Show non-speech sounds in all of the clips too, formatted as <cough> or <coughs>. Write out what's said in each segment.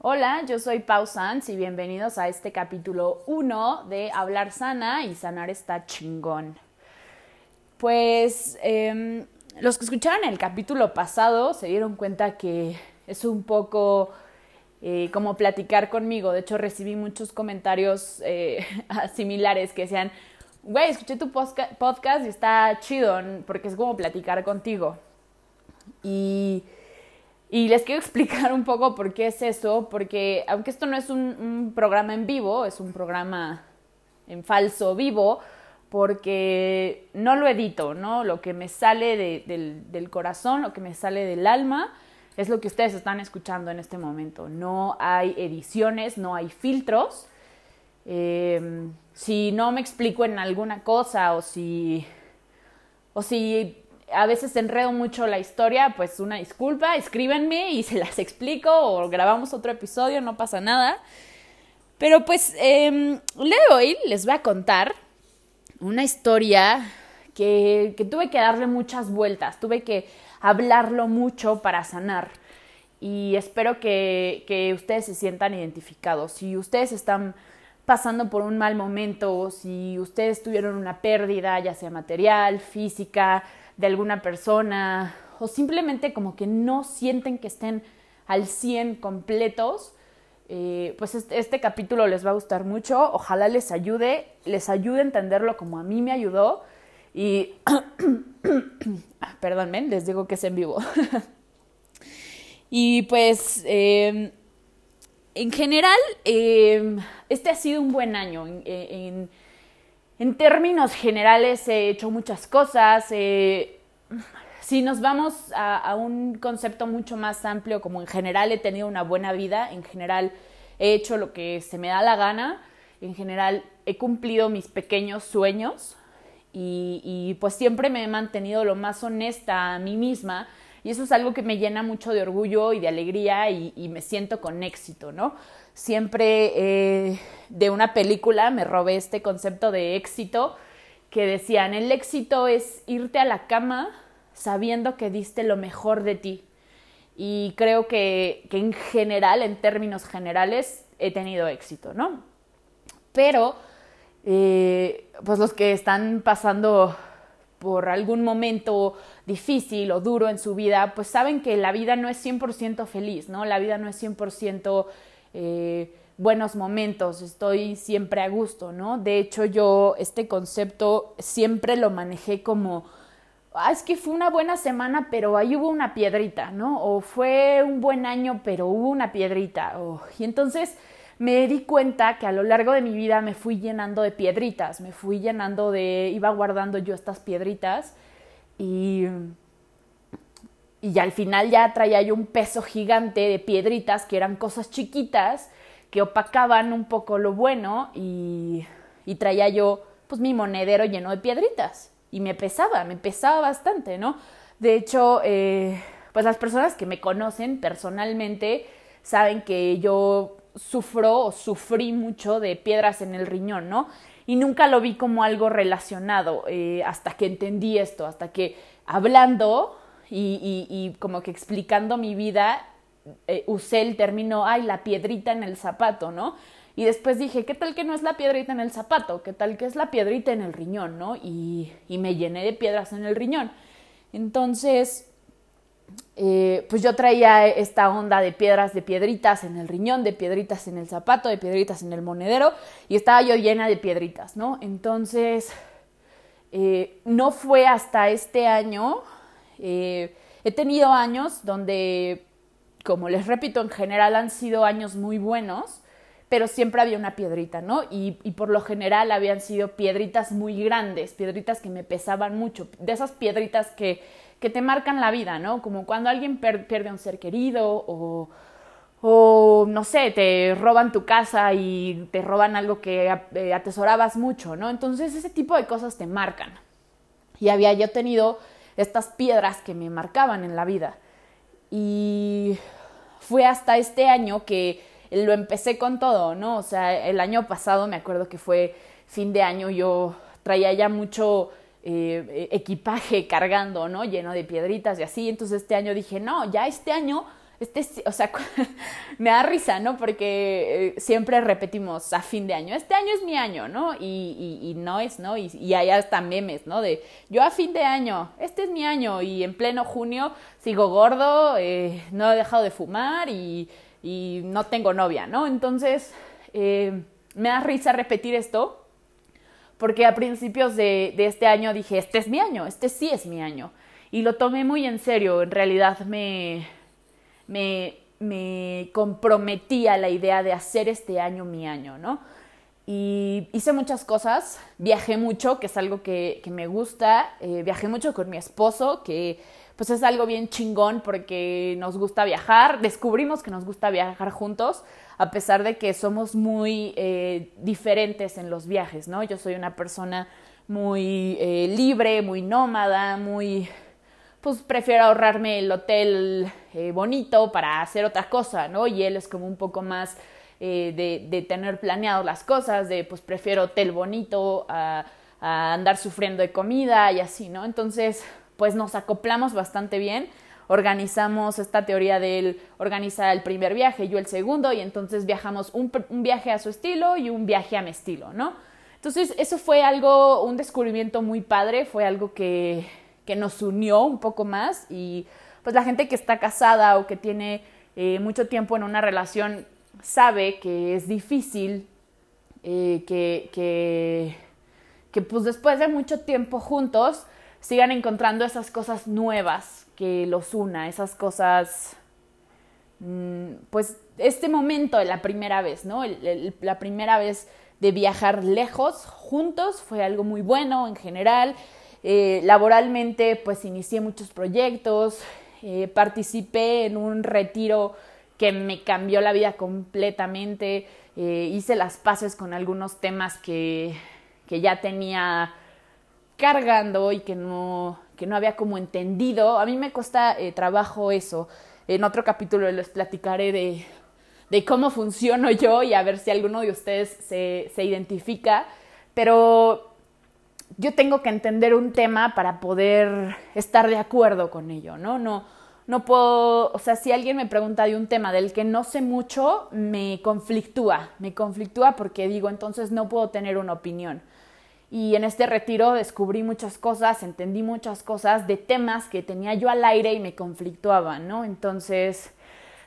Hola, yo soy Pau Sanz y bienvenidos a este capítulo 1 de Hablar sana y sanar está chingón. Pues em, los que escucharon el capítulo pasado se dieron cuenta que es un poco eh, como platicar conmigo. De hecho, recibí muchos comentarios eh, <laughs> similares que decían, güey, escuché tu podcast y está chido porque es como platicar contigo. Y y les quiero <laughs> explicar un poco por qué es eso, porque aunque esto no es un, programa en vivo, es un programa en falso vivo, porque no lo edito, ¿no? Lo que me sale del, corazón, lo que me sale del alma, es lo que ustedes están escuchando en este momento. No hay ediciones, no hay filtros. Eh, si no me explico en alguna cosa o si, o si a veces enredo mucho la historia, pues una disculpa, escríbenme y se las explico o grabamos otro episodio, no pasa nada. Pero pues eh, hoy les voy a contar una historia que, que tuve que darle muchas vueltas, tuve que hablarlo mucho para sanar y espero que, que, ustedes se sientan identificados. Si ustedes están pasando por un mal momento, si ustedes tuvieron una pérdida, ya sea material, física, de alguna persona o simplemente como que no sienten que estén al 100 completos, eh, pues este, este, capítulo les va a gustar mucho. Ojalá les ayude, les ayude a entenderlo como a mí me ayudó. Y, <coughs> perdónme, les digo que es en vivo. <laughs> y pues, em, en general, em, este ha sido un buen año. Términos generales he hecho muchas cosas. Eh, si nos vamos a, un concepto mucho más amplio, como en general he tenido una buena vida, en general he hecho lo que se me da la gana, en general he cumplido mis pequeños sueños y, pues siempre me he mantenido lo más honesta a mí misma y eso es algo que me llena mucho de orgullo y de alegría y, me siento con éxito, ¿no? siempre eh, de una película me robé este concepto de éxito que decían, el éxito es irte a la cama sabiendo que diste lo mejor de ti. Y creo que, que en general, en términos generales, he tenido éxito, ¿no? Pero, eh, pues los que están pasando por algún momento difícil o duro en su vida, pues saben que la vida no es 100% feliz, ¿no? La vida no es 100% eh, buenos momentos, estoy siempre a gusto, ¿no? De hecho, yo este concepto siempre lo manejé como, ah, es que fue una buena semana, pero ahí hubo una piedrita, ¿no? O fue un buen año, pero hubo una piedrita. y entonces me di cuenta que a lo largo de mi vida me fui llenando de piedritas, me fui llenando de, iba guardando yo estas piedritas y y al final ya traía yo un peso gigante de piedritas que eran cosas chiquitas que opacaban un poco lo bueno y, y traía yo pues mi monedero lleno de piedritas y me pesaba, me pesaba bastante, ¿no? De hecho, eh, pues las personas que me conocen personalmente saben que yo sufro o sufrí mucho de piedras en el riñón, ¿no? Y nunca lo vi como algo relacionado eh, hasta que entendí esto, hasta que hablando y, como que explicando mi vida, eh, usé el término, ay, la piedrita en el zapato, ¿no? Y después dije, ¿qué tal que no es la piedrita en el zapato? ¿Qué tal que es la piedrita en el riñón, ¿no? Y, me llené de piedras en el riñón. Entonces, eh, pues yo traía esta onda de piedras, de piedritas en el riñón, de piedritas en el zapato, de piedritas en el monedero, y estaba yo llena de piedritas, ¿no? Entonces, eh, no fue hasta este año, eh, he tenido años donde, como les repito, en general han sido años muy buenos, pero siempre había una piedrita, ¿no? Y, por lo general habían sido piedritas muy grandes, piedritas que me pesaban mucho, de esas piedritas que, que te marcan la vida, ¿no? Como cuando alguien pierde a un ser querido o, o, no sé, te roban tu casa y te roban algo que eh, atesorabas mucho, ¿no? Entonces ese tipo de cosas te marcan. Y había yo tenido estas piedras que me marcaban en la vida. Y fue hasta este año que lo empecé con todo, ¿no? O sea, el año pasado me acuerdo que fue fin de año, yo traía ya mucho eh, equipaje cargando, ¿no? Lleno de piedritas y así. Entonces este año dije, no, ya este año este, o sea, <laughs> me da risa, ¿no? Porque eh, siempre repetimos a fin de año, este año es mi año, ¿no? Y, no es, ¿no? Y, y hay hasta memes, ¿no? De yo a fin de año, este es mi año, y en pleno junio sigo gordo, eh, no he dejado de fumar y, no tengo novia, ¿no? Entonces, me da risa repetir esto, porque a principios de, este año dije, este es mi año, este sí es mi año. Y lo tomé muy en serio, en realidad me me, me comprometí a la idea de hacer este año mi año, ¿no? Y hice muchas cosas, viajé mucho, que es algo que, me gusta, eh, viajé mucho con mi esposo, que pues es algo bien chingón porque nos gusta viajar, descubrimos que nos gusta viajar juntos, a pesar de que somos muy eh, diferentes en los viajes, ¿no? Yo soy una persona muy eh, libre, muy nómada, muy pues prefiero ahorrarme el hotel eh, bonito para hacer otra cosa, ¿no? Y él es como un poco más eh, de, de, tener planeado las cosas, de pues prefiero hotel bonito a, a, andar sufriendo de comida y así, ¿no? Entonces, pues nos acoplamos bastante bien, organizamos esta teoría de él organiza el primer viaje, yo el segundo, y entonces viajamos un, un viaje a su estilo y un viaje a mi estilo, ¿no? Entonces, eso fue algo, un descubrimiento muy padre, fue algo que que nos unió un poco más y pues la gente que está casada o que tiene eh, mucho tiempo en una relación sabe que es difícil eh, que, que, que pues después de mucho tiempo juntos sigan encontrando esas cosas nuevas que los una, esas cosas, mm, pues este momento de la primera vez, ¿no? la primera vez de viajar lejos juntos fue algo muy bueno en general. Eh, laboralmente, pues inicié muchos proyectos, eh, participé en un retiro que me cambió la vida completamente, eh, hice las paces con algunos temas que, que ya tenía cargando y que no, que no había como entendido. A mí me cuesta trabajo eso. En otro capítulo les platicaré de, de, cómo <laughs> funciono yo y a ver si alguno de ustedes se, se identifica. Pero yo tengo que entender un tema para poder estar de acuerdo con ello, ¿no? No, no puedo, o sea, si alguien me pregunta de un tema del que no sé mucho, me conflictúa, me conflictúa porque digo, entonces no puedo tener una opinión. Y en este retiro descubrí muchas cosas, entendí muchas cosas de temas que tenía yo al aire y me conflictuaban, ¿no? Entonces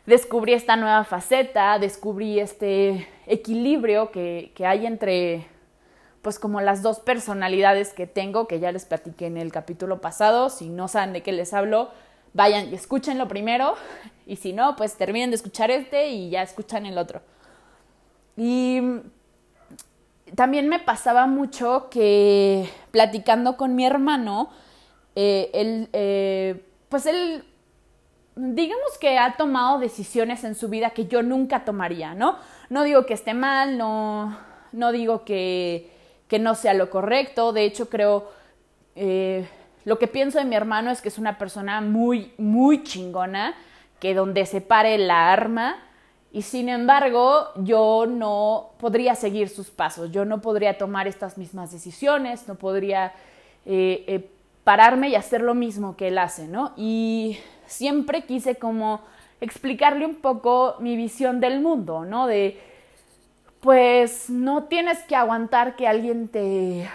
descubrí esta nueva faceta, descubrí este equilibrio que, que hay entre pues como las dos personalidades que tengo, que ya les platiqué en el capítulo pasado. Si no saben de qué les hablo, vayan y escúchenlo primero. Y si no, pues terminen de escuchar este y ya escuchan el otro. Y también me pasaba mucho que platicando con mi hermano, eh, él, eh, pues él, digamos que ha tomado decisiones en su vida que yo nunca tomaría, ¿no? No digo que esté mal, no, no digo que que no sea lo correcto. De hecho, creo, eh, lo que pienso de mi hermano es que es una persona muy, muy chingona, que donde se pare la arma, y sin embargo, yo no podría seguir sus pasos, yo no podría tomar estas mismas decisiones, no podría eh, eh, pararme y hacer lo mismo que él hace, ¿no? Y siempre quise como explicarle un poco mi visión del mundo, ¿no? De pues no tienes que aguantar que alguien te,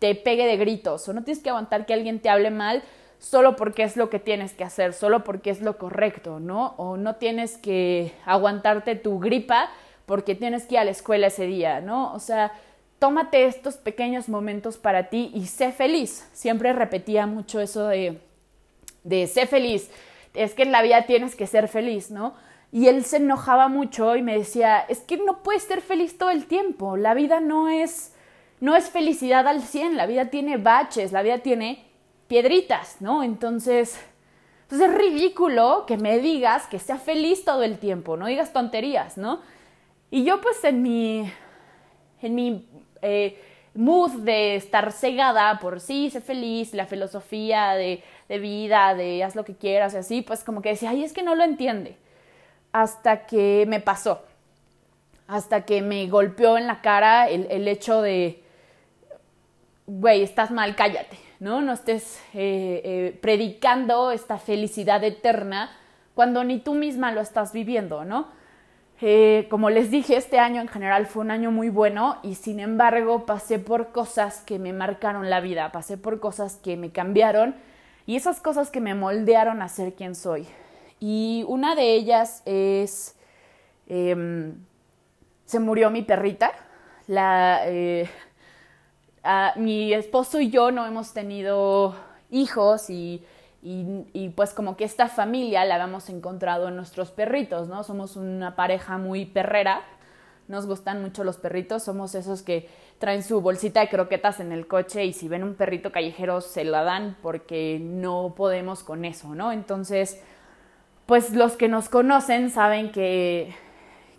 te pegue de gritos o no tienes que aguantar que alguien te hable mal solo porque es lo que tienes que hacer, solo porque es lo correcto, ¿no? O no tienes que aguantarte tu gripa porque tienes que ir a la escuela ese día, ¿no? O sea, tómate estos pequeños momentos para ti y sé feliz. Siempre repetía mucho eso de, de sé feliz. Es que en la vida tienes que ser feliz, ¿no? Y él se enojaba mucho y me decía, es que no puedes ser feliz todo el tiempo, la vida no es, no es felicidad al 100, la vida tiene baches, la vida tiene piedritas, ¿no? Entonces, pues es ridículo que me digas que sea feliz todo el tiempo, no digas tonterías, ¿no? Y yo pues en mi, en mi eh, mood de estar cegada por sí, sé feliz, la filosofía de, de vida, de haz lo que quieras y así, pues como que decía, ay, es que no lo entiende hasta que me pasó, hasta que me golpeó en la cara el, hecho de, güey, estás mal, cállate, ¿no? No estés eh, eh, predicando esta felicidad eterna cuando ni tú misma lo estás viviendo, ¿no? Eh, como les dije, este año en general fue un año muy bueno y sin embargo pasé por cosas que me marcaron la vida, pasé por cosas que me cambiaron y esas cosas que me moldearon a ser quien soy. Y una de ellas es, em, se murió mi perrita, la, mi esposo y yo no hemos tenido hijos y y, pues como que esta familia la habíamos encontrado en nuestros perritos, ¿no? Somos una pareja muy perrera, nos gustan mucho los perritos, somos esos que traen su bolsita de croquetas en el coche y si ven un perrito callejero se la dan porque no podemos con eso, ¿no? Entonces, pues los que nos conocen saben que,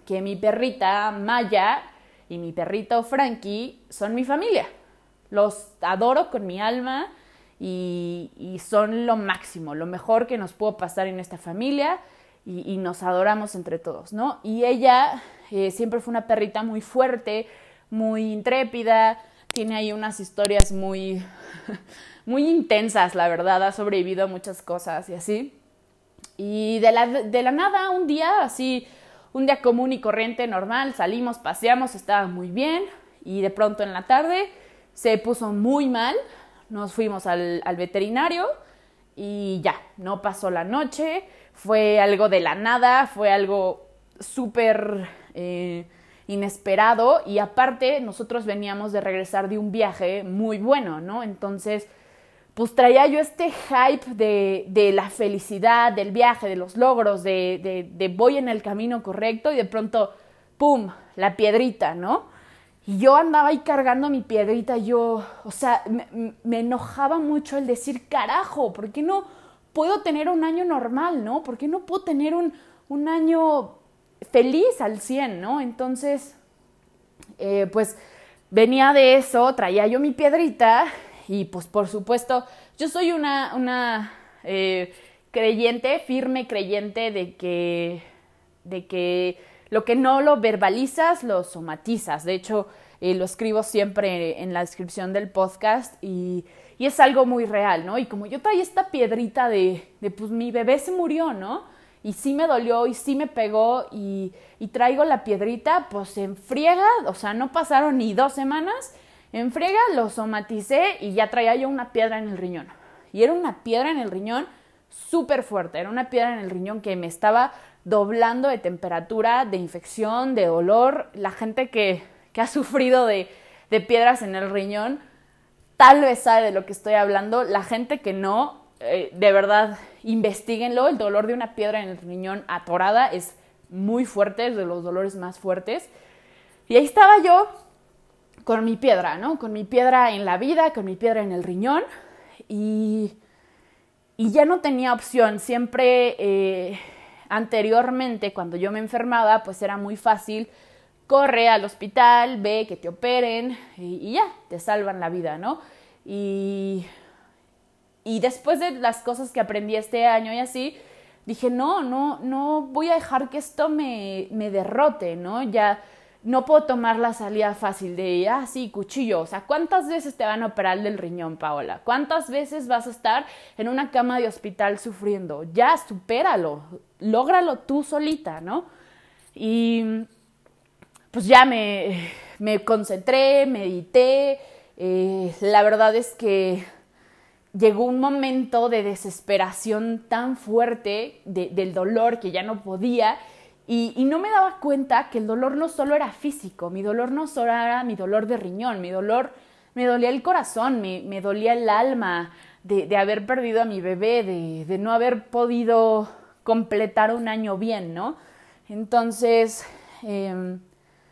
que mi perrita Maya y mi perrito Frankie son mi familia. Los adoro con mi alma y, son lo máximo, lo mejor que nos pudo pasar en esta familia y, nos adoramos entre todos, ¿no? Y ella eh, siempre fue una perrita muy fuerte, muy intrépida, tiene ahí unas historias muy, <laughs> muy intensas, la verdad, ha sobrevivido a muchas cosas y así. Y de la, de la nada, un día así, un día común y corriente, normal, salimos, paseamos, estaba muy bien y de pronto en la tarde se puso muy mal, nos fuimos al, veterinario y ya, no pasó la noche, fue algo de la nada, fue algo súper eh, inesperado y aparte nosotros veníamos de regresar de un viaje muy bueno, ¿no? Entonces, pues traía yo este hype de, de la felicidad, del viaje, de los logros, de, de, de voy en el camino correcto y de pronto, ¡pum!, la piedrita, ¿no? Y yo andaba ahí cargando mi piedrita, yo, o sea, me, enojaba mucho el decir, carajo, ¿por qué no puedo tener un año normal, no? ¿Por qué no puedo tener un, un año feliz al 100, no? Entonces, eh, pues venía de eso, traía yo mi piedrita y pues por supuesto, yo soy una, una eh, creyente, firme creyente de que, de que lo que no lo verbalizas, lo somatizas. De hecho, eh, lo escribo siempre en la descripción del podcast y, es algo muy real, ¿no? Y como yo traía esta piedrita de, de, pues mi bebé se murió, ¿no? Y sí me dolió y sí me pegó y, y traigo la piedrita, pues en friega, o sea, no pasaron ni dos semanas, en friega lo somaticé y ya traía yo una piedra en el riñón. Y era una piedra en el riñón súper fuerte, era una piedra en el riñón que me estaba doblando de temperatura, de infección, de dolor. La gente que, ha sufrido de, piedras en el riñón tal vez sabe de lo que estoy hablando. La gente que no, eh, de verdad, investiguenlo. El dolor de una piedra en el riñón atorada es muy fuerte, es de los dolores más fuertes. Y ahí estaba yo con mi piedra, ¿no? Con mi piedra en la vida, con mi piedra en el riñón. Y, y ya no tenía opción. Siempre eh, Anteriormente, cuando yo me enfermaba, pues era muy fácil, corre al hospital, ve que te operen y, ya, te salvan la vida, ¿no? Y, y después de las cosas que aprendí este año y así, dije, no, no, no voy a dejar que esto me, me derrote, ¿no? Ya no puedo tomar la salida fácil de, ah, sí, cuchillo. O sea, ¿cuántas veces te van a operar del riñón, Paola? ¿Cuántas veces vas a estar en una cama de hospital sufriendo? Ya, supéralo, lógralo tú solita, ¿no? Y pues ya me, me concentré, medité. Eh, la verdad es que llegó un momento de desesperación tan fuerte del dolor que ya no podía y, no me daba cuenta que el dolor no solo era físico, mi dolor no solo era mi dolor de riñón, mi dolor me dolía el corazón, me, dolía el alma de, de, haber perdido a mi bebé, de, de, no haber podido completar un año bien, ¿no? Entonces em,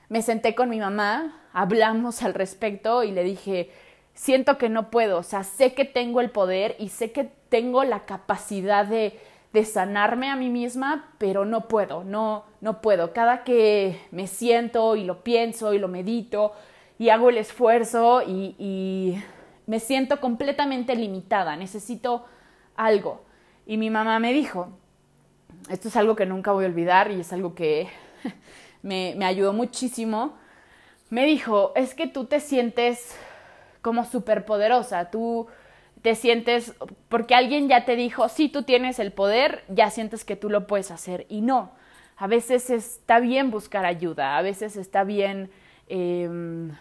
me senté con mi mamá, hablamos al respecto y le dije, siento que no puedo, o sea, sé que tengo el poder y sé que tengo la capacidad de de sanarme a mí misma, pero no puedo, no, no puedo. Cada que me siento y lo pienso y lo medito y hago el esfuerzo y, me siento completamente limitada, necesito algo. Y mi mamá me dijo, esto es algo que nunca voy a olvidar y es algo que <laughs> me, me ayudó muchísimo, me dijo, es que tú te sientes como superpoderosa, tú te sientes, porque alguien ya te dijo, sí, tú tienes el poder, ya sientes que tú lo puedes hacer y no. A veces está bien buscar ayuda, a veces está bien em,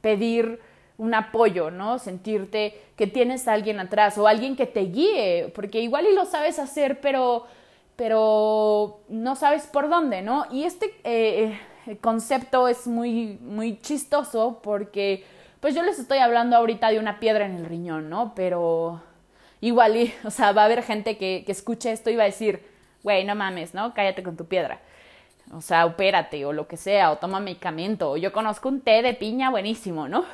pedir un apoyo, ¿no? Sentirte que tienes a alguien atrás o alguien que te guíe, porque igual y lo sabes hacer, pero, pero no sabes por dónde, ¿no? Y este eh, concepto es muy, muy chistoso porque, pues yo les estoy hablando ahorita de una piedra en el riñón, ¿no? Pero igual, o sea, va a haber gente que, que escuche esto y va a decir, güey, no mames, ¿no? Cállate con tu piedra. O sea, opérate o lo que sea, o toma medicamento. O yo conozco un té de piña buenísimo, ¿no?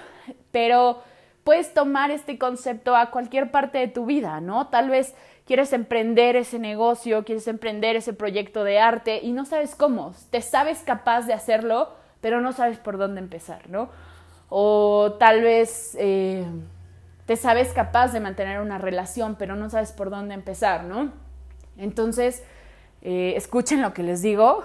Pero puedes tomar este concepto a cualquier parte de tu vida, ¿no? Tal vez quieres emprender ese negocio, quieres emprender ese proyecto de arte y no sabes cómo. Te sabes capaz de hacerlo, pero no sabes por dónde empezar, ¿no? O tal vez eh, te sabes capaz de mantener una relación, pero no sabes por dónde empezar, ¿no? Entonces, eh, escuchen lo que les digo,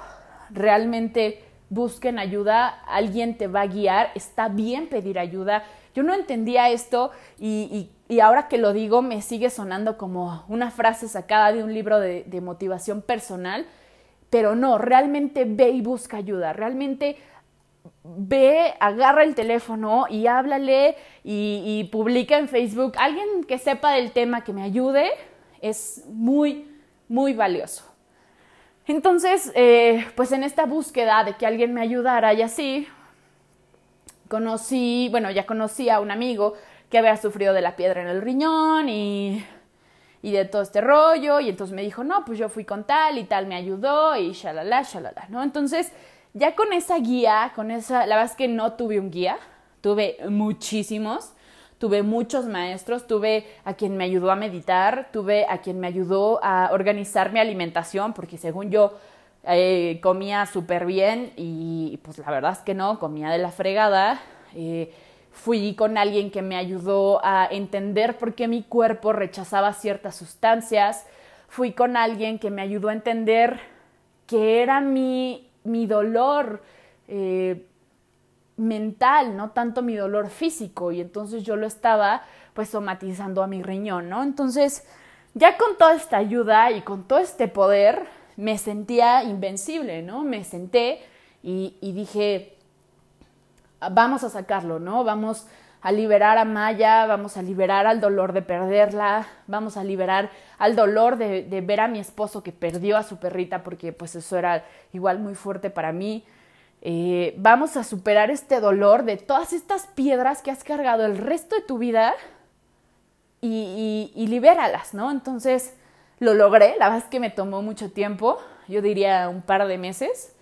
realmente busquen ayuda, alguien te va a guiar, está bien pedir ayuda. Yo no entendía esto y, ahora que lo digo me sigue sonando como una frase sacada de un libro de, motivación personal, pero no, realmente ve y busca ayuda, realmente ve, agarra el teléfono y háblale y, publica en Facebook. Alguien que sepa del tema que me ayude es muy, muy valioso. Entonces, eh, pues en esta búsqueda de que alguien me ayudara y así, conocí, bueno, ya conocí a un amigo que había sufrido de la piedra en el riñón y, y de todo este rollo, y entonces me dijo, no, pues yo fui con tal y tal me ayudó y shalala, shalala, ¿no? Entonces, ya con esa guía, con esa, la verdad es que no tuve un guía, tuve muchísimos, tuve muchos maestros, tuve a quien me ayudó a meditar, tuve a quien me ayudó a organizar mi alimentación, porque según yo eh, comía súper bien y pues la verdad es que no, comía de la fregada. Eh, fui con alguien que me ayudó a entender por qué mi cuerpo rechazaba ciertas sustancias. Fui con alguien que me ayudó a entender que era mi, mi dolor. Eh, mental, no tanto mi dolor físico y entonces yo lo estaba pues somatizando a mi riñón, ¿no? Entonces, ya con toda esta ayuda y con todo este poder, me sentía invencible, ¿no? Me senté y, y dije, vamos a sacarlo, ¿no? Vamos a liberar a Maya, vamos a liberar al dolor de perderla, vamos a liberar al dolor de, ver a mi esposo que perdió a su perrita, porque pues eso era igual muy fuerte para mí. Eh, vamos a superar este dolor de todas estas piedras que has cargado el resto de tu vida y, y, libéralas, ¿no? Entonces lo logré, la verdad es que me tomó mucho tiempo, yo diría un par de meses,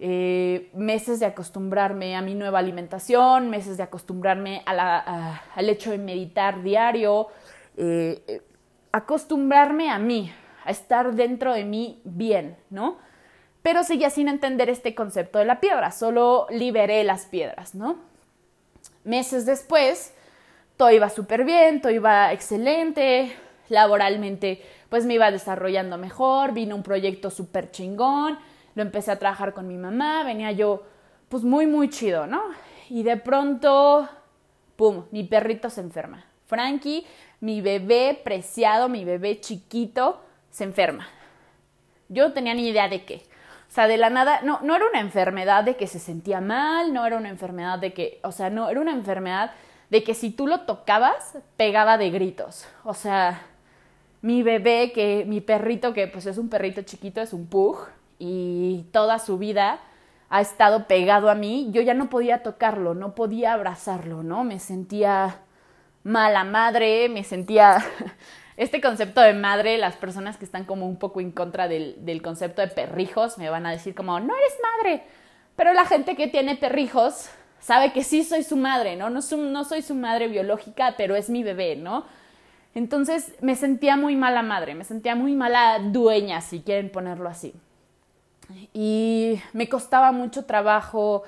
eh, meses de acostumbrarme a mi nueva alimentación, meses de acostumbrarme al hecho de meditar diario, eh, acostumbrarme a mí, a estar dentro de mí bien, ¿no? pero seguía sin entender este concepto de la piedra, solo liberé las piedras, ¿no? Meses después, todo iba súper bien, todo iba excelente, laboralmente pues me iba desarrollando mejor, vino un proyecto súper chingón, lo empecé a trabajar con mi mamá, venía yo pues muy, muy chido, ¿no? Y de pronto, ¡pum!, mi perrito se enferma. Frankie, mi bebé preciado, mi bebé chiquito, se enferma. Yo no tenía ni idea de qué. O sea, de la nada, no, no era una enfermedad de que se sentía mal, no era una enfermedad de que, o sea, no, era una enfermedad de que si tú lo tocabas, pegaba de gritos. O sea, mi bebé, que, mi perrito, que pues es un perrito chiquito, es un pug, y toda su vida ha estado pegado a mí, yo ya no podía tocarlo, no podía abrazarlo, ¿no? Me sentía mala madre, me sentía <laughs> este concepto de madre, las personas que están como un poco en contra del, concepto de perrijos me van a decir como, no eres madre. Pero la gente que tiene perrijos sabe que sí soy su madre, ¿no? No, no soy su madre biológica, pero es mi bebé, ¿no? Entonces me sentía muy mala madre, me sentía muy mala dueña, si quieren ponerlo así. Y me costaba mucho trabajo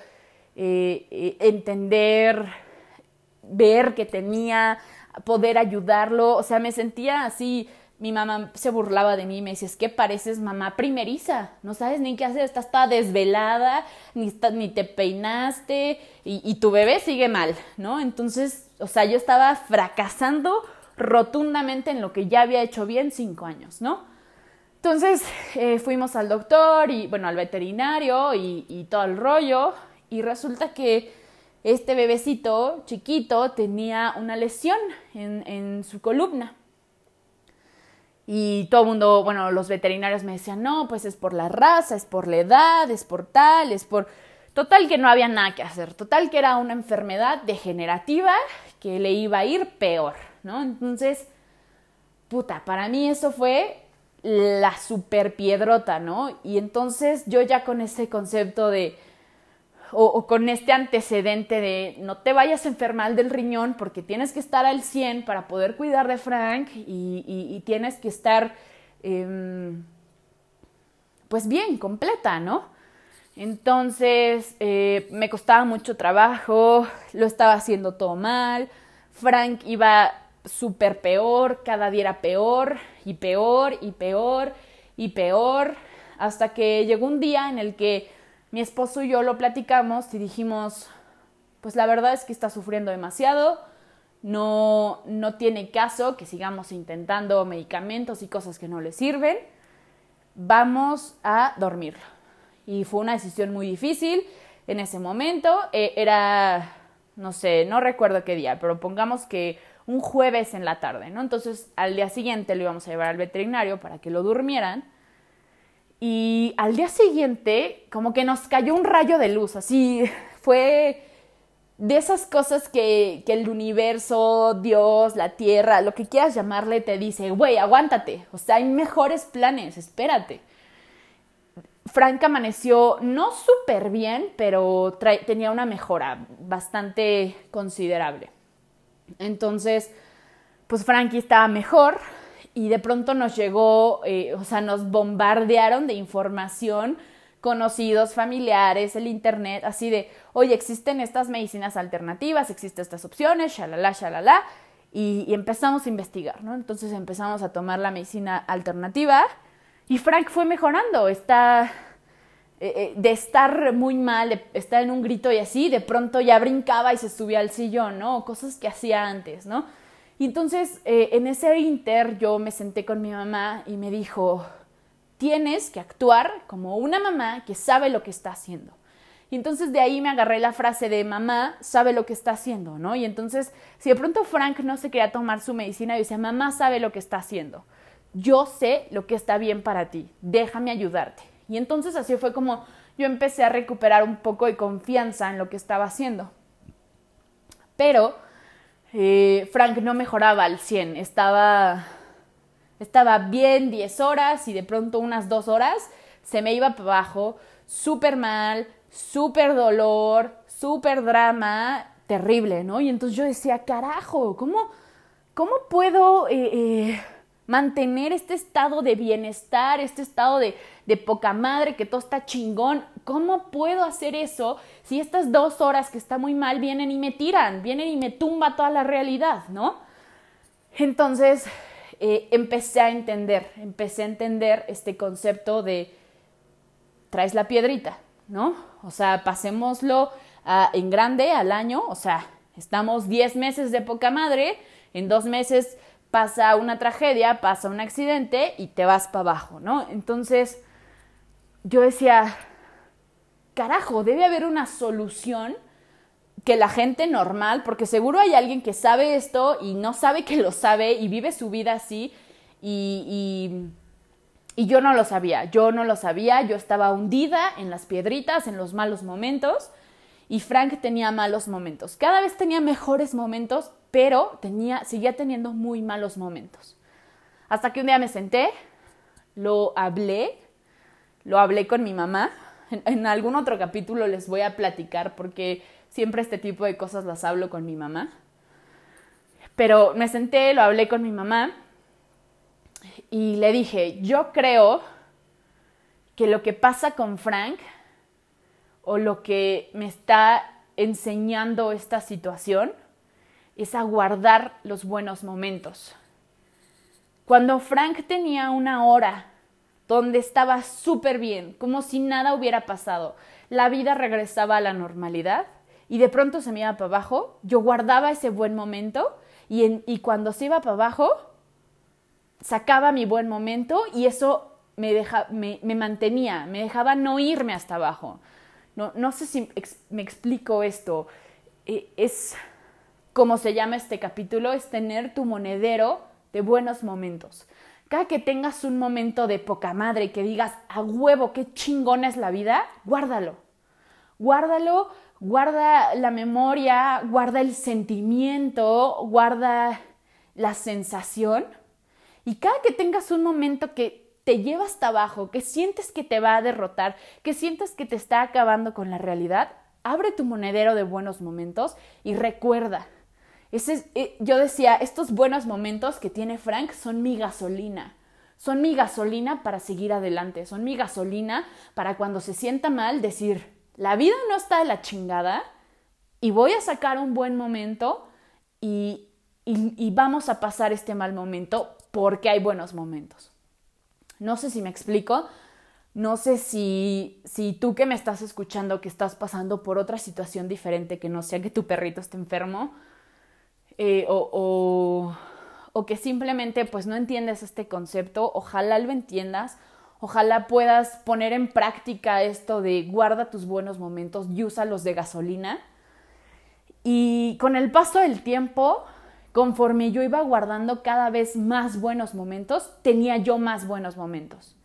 eh, eh, entender, ver que tenía poder ayudarlo, o sea, me sentía así, mi mamá se burlaba de mí y me decía, es que pareces mamá primeriza, no sabes ni qué hacer, estás toda desvelada, ni, ni te peinaste y, y, tu bebé sigue mal, ¿no? Entonces, o sea, yo estaba fracasando rotundamente en lo que ya había hecho bien cinco años, ¿no? Entonces eh, fuimos al doctor y, bueno, al veterinario y, todo el rollo y resulta que este bebecito chiquito tenía una lesión en, en su columna. Y todo el mundo, bueno, los veterinarios me decían, no, pues es por la raza, es por la edad, es por tal, es por... Total que no había nada que hacer, total que era una enfermedad degenerativa que le iba a ir peor, ¿no? Entonces, puta, para mí eso fue la super piedrota, ¿no? Y entonces yo ya con ese concepto de, o, con este antecedente de no te vayas a enfermar del riñón porque tienes que estar al 100 para poder cuidar de Frank y, tienes que estar em, pues bien, completa, ¿no? Entonces eh, me costaba mucho trabajo, lo estaba haciendo todo mal, Frank iba súper peor, cada día era peor y peor y peor y peor, hasta que llegó un día en el que mi esposo y yo lo platicamos y dijimos, pues la verdad es que está sufriendo demasiado, no, no tiene caso que sigamos intentando medicamentos y cosas que no le sirven, vamos a dormirlo. Y fue una decisión muy difícil en ese momento, e, era, no sé, no recuerdo qué día, pero pongamos que un jueves en la tarde, ¿no? Entonces al día siguiente lo íbamos a llevar al veterinario para que lo durmieran y al día siguiente, como que nos cayó un rayo de luz, así <laughs> fue de esas cosas que, que el universo, Dios, la tierra, lo que quieras llamarle, te dice, güey, aguántate, o sea, hay mejores planes, espérate. Frank amaneció no súper bien, pero tenía una mejora bastante considerable. Entonces, pues Frankie estaba mejor, y de pronto nos llegó, eh, o sea, nos bombardearon de información, conocidos, familiares, el internet, así de, oye, existen estas medicinas alternativas, existen estas opciones, shalala, shalala, y, y empezamos a investigar, ¿no? Entonces empezamos a tomar la medicina alternativa y Frank fue mejorando, está eh, eh, de estar muy mal, de estar en un grito y así, de pronto ya brincaba y se subía al sillón, ¿no? Cosas que hacía antes, ¿no? Y entonces eh, en ese inter yo me senté con mi mamá y me dijo, tienes que actuar como una mamá que sabe lo que está haciendo. Y entonces de ahí me agarré la frase de mamá sabe lo que está haciendo, ¿no? Y entonces si de pronto Frank no se quería tomar su medicina, yo decía, mamá sabe lo que está haciendo. Yo sé lo que está bien para ti, déjame ayudarte. Y entonces así fue como yo empecé a recuperar un poco de confianza en lo que estaba haciendo. Pero eh, Frank no mejoraba al 100, estaba, estaba bien 10 horas y de pronto unas 2 horas se me iba para abajo, súper mal, súper dolor, súper drama, terrible, ¿no? Y entonces yo decía, carajo, ¿cómo, cómo puedo eh, eh, mantener este estado de bienestar, este estado de, de poca madre, que todo está chingón. ¿Cómo puedo hacer eso si estas dos horas que está muy mal vienen y me tiran, vienen y me tumba toda la realidad, ¿no? Entonces eh, empecé a entender, empecé a entender este concepto de traes la piedrita, ¿no? O sea, pasémoslo en grande al año, o sea, estamos 10 meses de poca madre, en dos meses pasa una tragedia, pasa un accidente y te vas para abajo, ¿no? Entonces, yo decía, carajo, debe haber una solución que la gente normal, porque seguro hay alguien que sabe esto y no sabe que lo sabe y vive su vida así y, y, yo no lo sabía, yo no lo sabía, yo estaba hundida en las piedritas, en los malos momentos y Frank tenía malos momentos. Cada vez tenía mejores momentos, pero tenía, seguía teniendo muy malos momentos. Hasta que un día me senté, lo hablé lo hablé con mi mamá. En, algún otro capítulo les voy a platicar porque siempre este tipo de cosas las hablo con mi mamá. Pero me senté, lo hablé con mi mamá y le dije, yo creo que lo que pasa con Frank o lo que me está enseñando esta situación es a guardar los buenos momentos. Cuando Frank tenía una hora donde estaba súper bien, como si nada hubiera pasado. La vida regresaba a la normalidad y de pronto se me iba para abajo, yo guardaba ese buen momento y, y cuando se iba para abajo, sacaba mi buen momento y eso me, deja, me, me mantenía, me dejaba no irme hasta abajo. No, no sé si me explico esto. Eh, es como se llama este capítulo, es tener tu monedero de buenos momentos. Cada que tengas un momento de poca madre que digas, a huevo, qué chingona es la vida, guárdalo. Guárdalo, guarda la memoria, guarda el sentimiento, guarda la sensación. Y cada que tengas un momento que te lleva hasta abajo, que sientes que te va a derrotar, que sientes que te está acabando con la realidad, abre tu monedero de buenos momentos y recuerda, eh, yo decía, estos buenos momentos que tiene Frank son mi gasolina. Son mi gasolina para seguir adelante. Son mi gasolina para cuando se sienta mal decir, la vida no está de la chingada y voy a sacar un buen momento y, y vamos a pasar este mal momento porque hay buenos momentos. No sé si me explico. No sé si, si tú que me estás escuchando, que estás pasando por otra situación diferente, que no sea que tu perrito esté enfermo, eh, o, o, que simplemente pues no entiendes este concepto, ojalá lo entiendas, ojalá puedas poner en práctica esto de guarda tus buenos momentos y úsalos de gasolina. Y con el paso del tiempo, conforme yo iba guardando cada vez más buenos momentos, tenía yo más buenos momentos.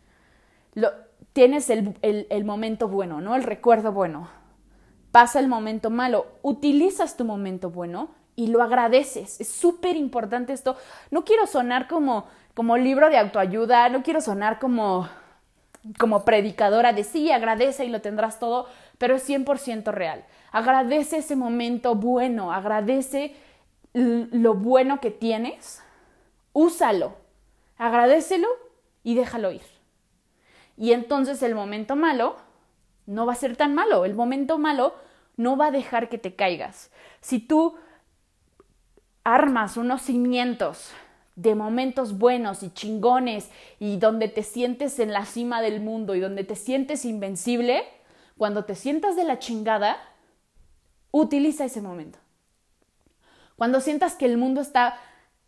Lo, tienes el, el, el momento bueno, ¿no? El recuerdo bueno. Pasa el momento malo, utilizas tu momento bueno y lo agradeces. Es súper importante esto. No quiero sonar como, como libro de autoayuda, no quiero sonar como, como predicadora de sí, agradece y lo tendrás todo, pero es 100% real. Agradece ese momento bueno, agradece lo bueno que tienes, úsalo, agradecelo y déjalo ir. Y entonces el momento malo no va a ser tan malo, el momento malo no va a dejar que te caigas. Si tú armas unos cimientos de momentos buenos y chingones y donde te sientes en la cima del mundo y donde te sientes invencible, cuando te sientas de la chingada, utiliza ese momento. Cuando sientas que el mundo está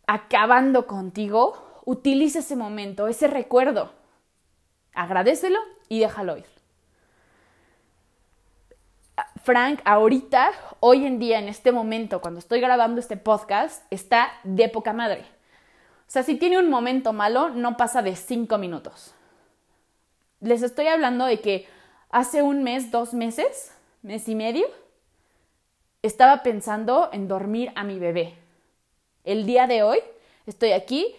acabando contigo, utiliza ese momento, ese recuerdo. Agradecelo y déjalo ir. Frank ahorita, hoy en día, en este momento, cuando estoy grabando este podcast, está de poca madre. O sea, si tiene un momento malo, no pasa de cinco minutos. Les estoy hablando de que hace un mes, dos meses, mes y medio, estaba pensando en dormir a mi bebé. El día de hoy estoy aquí,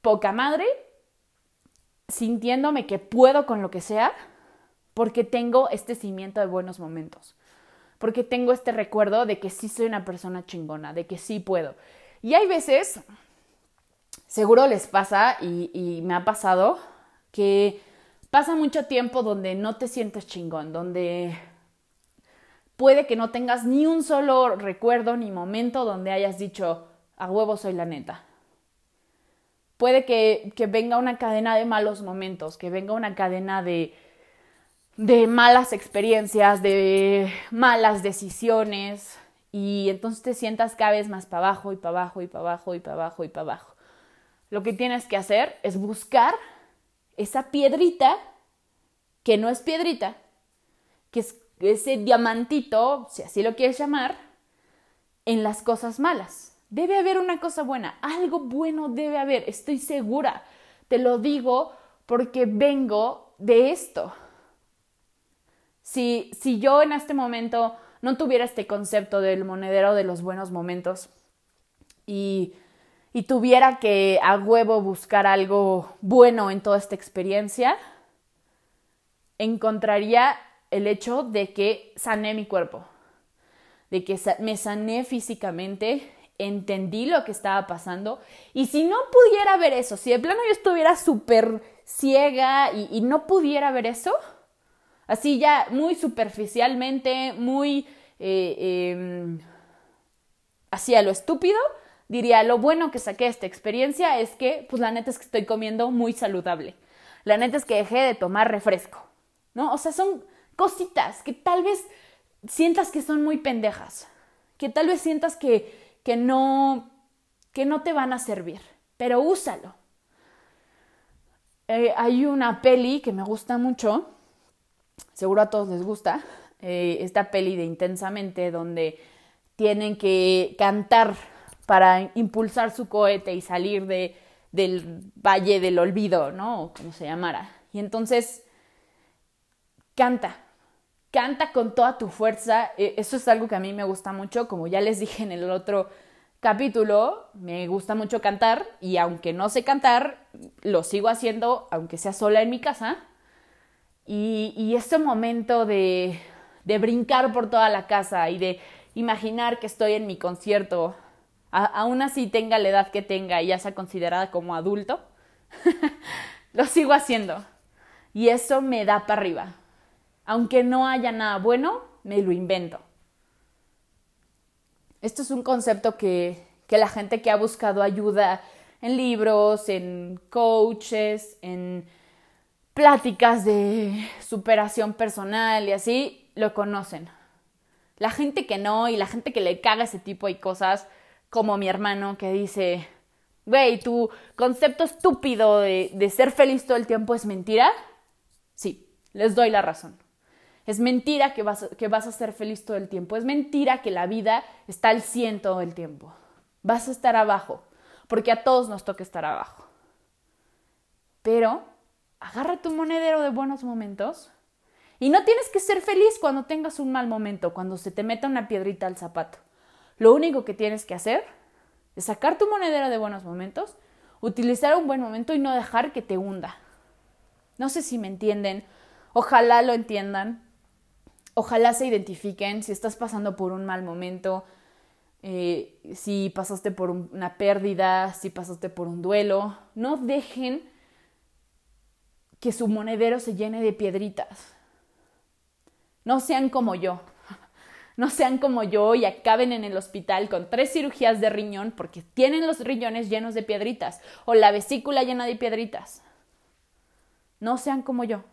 poca madre, sintiéndome que puedo con lo que sea, porque tengo este cimiento de buenos momentos porque tengo este recuerdo de que sí soy una persona chingona, de que sí puedo. Y hay veces, seguro les pasa y, me ha pasado, que pasa mucho tiempo donde no te sientes chingón, donde puede que no tengas ni un solo recuerdo ni momento donde hayas dicho, a huevo soy la neta. Puede que, que venga una cadena de malos momentos, que venga una cadena de de malas experiencias, de malas decisiones y entonces te sientas cada vez más para abajo y para abajo y para abajo y para abajo y para abajo. Lo que tienes que hacer es buscar esa piedrita que no es piedrita, que es ese diamantito, si así lo quieres llamar, en las cosas malas. Debe haber una cosa buena, algo bueno debe haber, estoy segura. Te lo digo porque vengo de esto. Si, si yo en este momento no tuviera este concepto del monedero de los buenos momentos y, y tuviera que a huevo buscar algo bueno en toda esta experiencia, encontraría el hecho de que sané mi cuerpo, de que me sané físicamente, entendí lo que estaba pasando y si no pudiera ver eso, si de plano yo estuviera súper ciega y, y no pudiera ver eso, Así ya muy superficialmente, muy eh, a lo estúpido, diría, lo bueno que saqué de esta experiencia es que, pues la neta es que estoy comiendo muy saludable. La neta es que dejé de tomar refresco, ¿no? O sea, son cositas que tal vez sientas que son muy pendejas, que tal vez sientas que, que no, que no te van a servir, pero úsalo. Eh, hay una peli que me gusta mucho, seguro a todos les gusta, eh, esta peli de Intensamente, donde tienen que cantar para impulsar su cohete y salir de, del valle del olvido, ¿no? O como se llamara. Y entonces, canta, canta con toda tu fuerza. E, eso es algo que a mí me gusta mucho, como ya les dije en el otro capítulo, me gusta mucho cantar y aunque no sé cantar, lo sigo haciendo, aunque sea sola en mi casa. Y, y ese momento de, de brincar por toda la casa y de imaginar que estoy en mi concierto, aún así tenga la edad que tenga y ya sea considerada como adulto, <laughs> lo sigo haciendo. Y eso me da para arriba. Aunque no haya nada bueno, me lo invento. Esto es un concepto que, la gente que ha buscado ayuda en libros, en coaches, en pláticas de superación personal y así, lo conocen. La gente que no y la gente que le caga ese tipo de cosas, como mi hermano que dice, güey, tu concepto estúpido de, de ser feliz todo el tiempo es mentira, sí, les doy la razón. Es mentira que vas, que vas a ser feliz todo el tiempo. Es mentira que la vida está al 100 todo el tiempo. Vas a estar abajo, porque a todos nos toca estar abajo. Pero agarra tu monedero de buenos momentos y no tienes que ser feliz cuando tengas un mal momento, cuando se te meta una piedrita al zapato. Lo único que tienes que hacer es sacar tu monedero de buenos momentos, utilizar un buen momento y no dejar que te hunda. No sé si me entienden, ojalá lo entiendan, ojalá se identifiquen si estás pasando por un mal momento, eh, si pasaste por una pérdida, si pasaste por un duelo, no dejen que su monedero se llene de piedritas. No sean como yo. <laughs> No sean como yo y acaben en el hospital con tres cirugías de riñón porque tienen los riñones llenos de piedritas o la vesícula llena de piedritas. No sean como yo.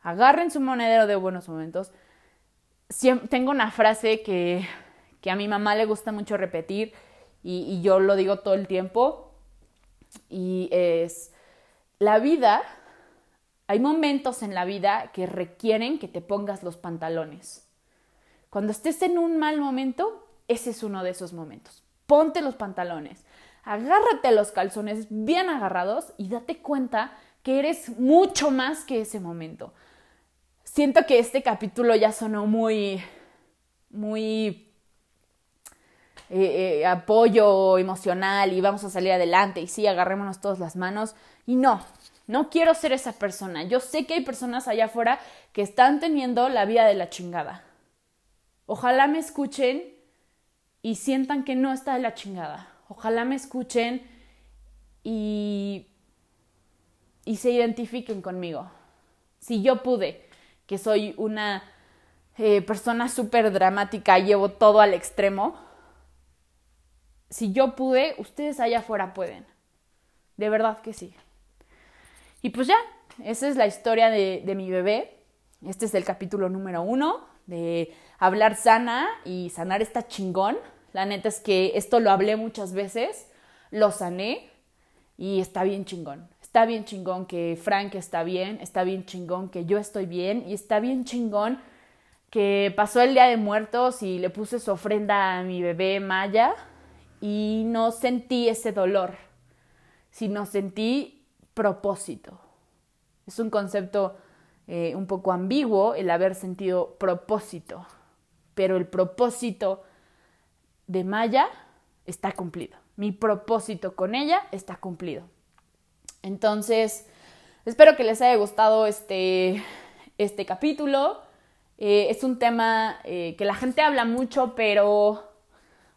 agarren su monedero de buenos momentos. tengo una frase que, a mi mamá le gusta mucho repetir y yo lo digo todo el tiempo y es, la vida, hay momentos en la vida que requieren que te pongas los pantalones. Cuando estés en un mal momento, ese es uno de esos momentos. Ponte los pantalones, agárrate los calzones bien agarrados y date cuenta que eres mucho más que ese momento siento que este capítulo ya sonó muy, muy eh, eh, apoyo emocional y vamos a salir adelante y sí, agarrémonos todas las manos. Y no, no quiero ser esa persona. Yo sé que hay personas allá afuera que están teniendo la vida de la chingada. Ojalá me escuchen y sientan que no está de la chingada. Ojalá me escuchen y, y se identifiquen conmigo. Si yo pude, que soy una eh, persona súper dramática, llevo todo al extremo. Si yo pude, ustedes allá afuera pueden. De verdad que sí. Y pues ya, esa es la historia de, mi bebé. Este es el capítulo número uno de hablar sana y sanar está chingón. La neta es que esto lo hablé muchas veces, lo sané y está bien chingón está bien chingón que Frank está bien, está bien chingón que yo estoy bien y está bien chingón que pasó el Día de Muertos y le puse su ofrenda a mi bebé Maya y no sentí ese dolor, sino sentí propósito. Es un concepto eh, un poco ambiguo el haber sentido propósito, pero el propósito de Maya está cumplido. Mi propósito con ella está cumplido. Entonces, espero que les haya gustado este, este capítulo. Eh, es un tema eh, que la gente habla mucho, pero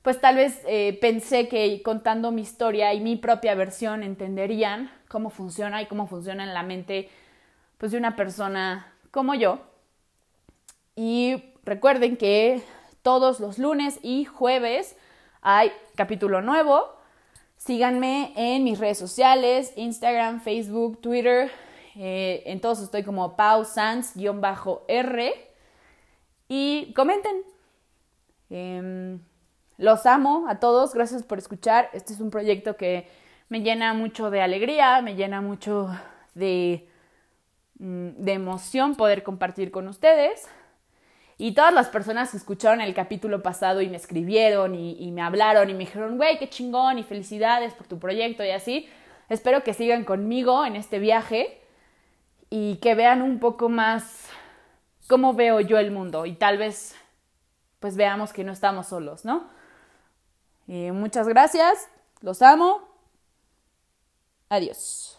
pues tal vez eh, pensé que contando mi historia y mi propia versión entenderían cómo funciona y cómo funciona en la mente pues, de una persona como yo. Y recuerden que todos los lunes y jueves hay capítulo nuevo. Síganme en mis redes sociales, Instagram, Facebook, Twitter. Eh, en todos estoy como pausans-r. Y comenten. Em, Los amo a todos, gracias por escuchar. Este es un proyecto que me llena mucho de alegría, me llena mucho de, mm, de emoción poder compartir con ustedes. Y todas las personas escucharon el capítulo pasado y me escribieron y, me hablaron y me dijeron, güey, qué chingón y felicidades por tu proyecto y así, espero que sigan conmigo en este viaje y que vean un poco más cómo veo yo el mundo y tal vez pues veamos que no estamos solos, ¿no? Muchas gracias, los amo, adiós.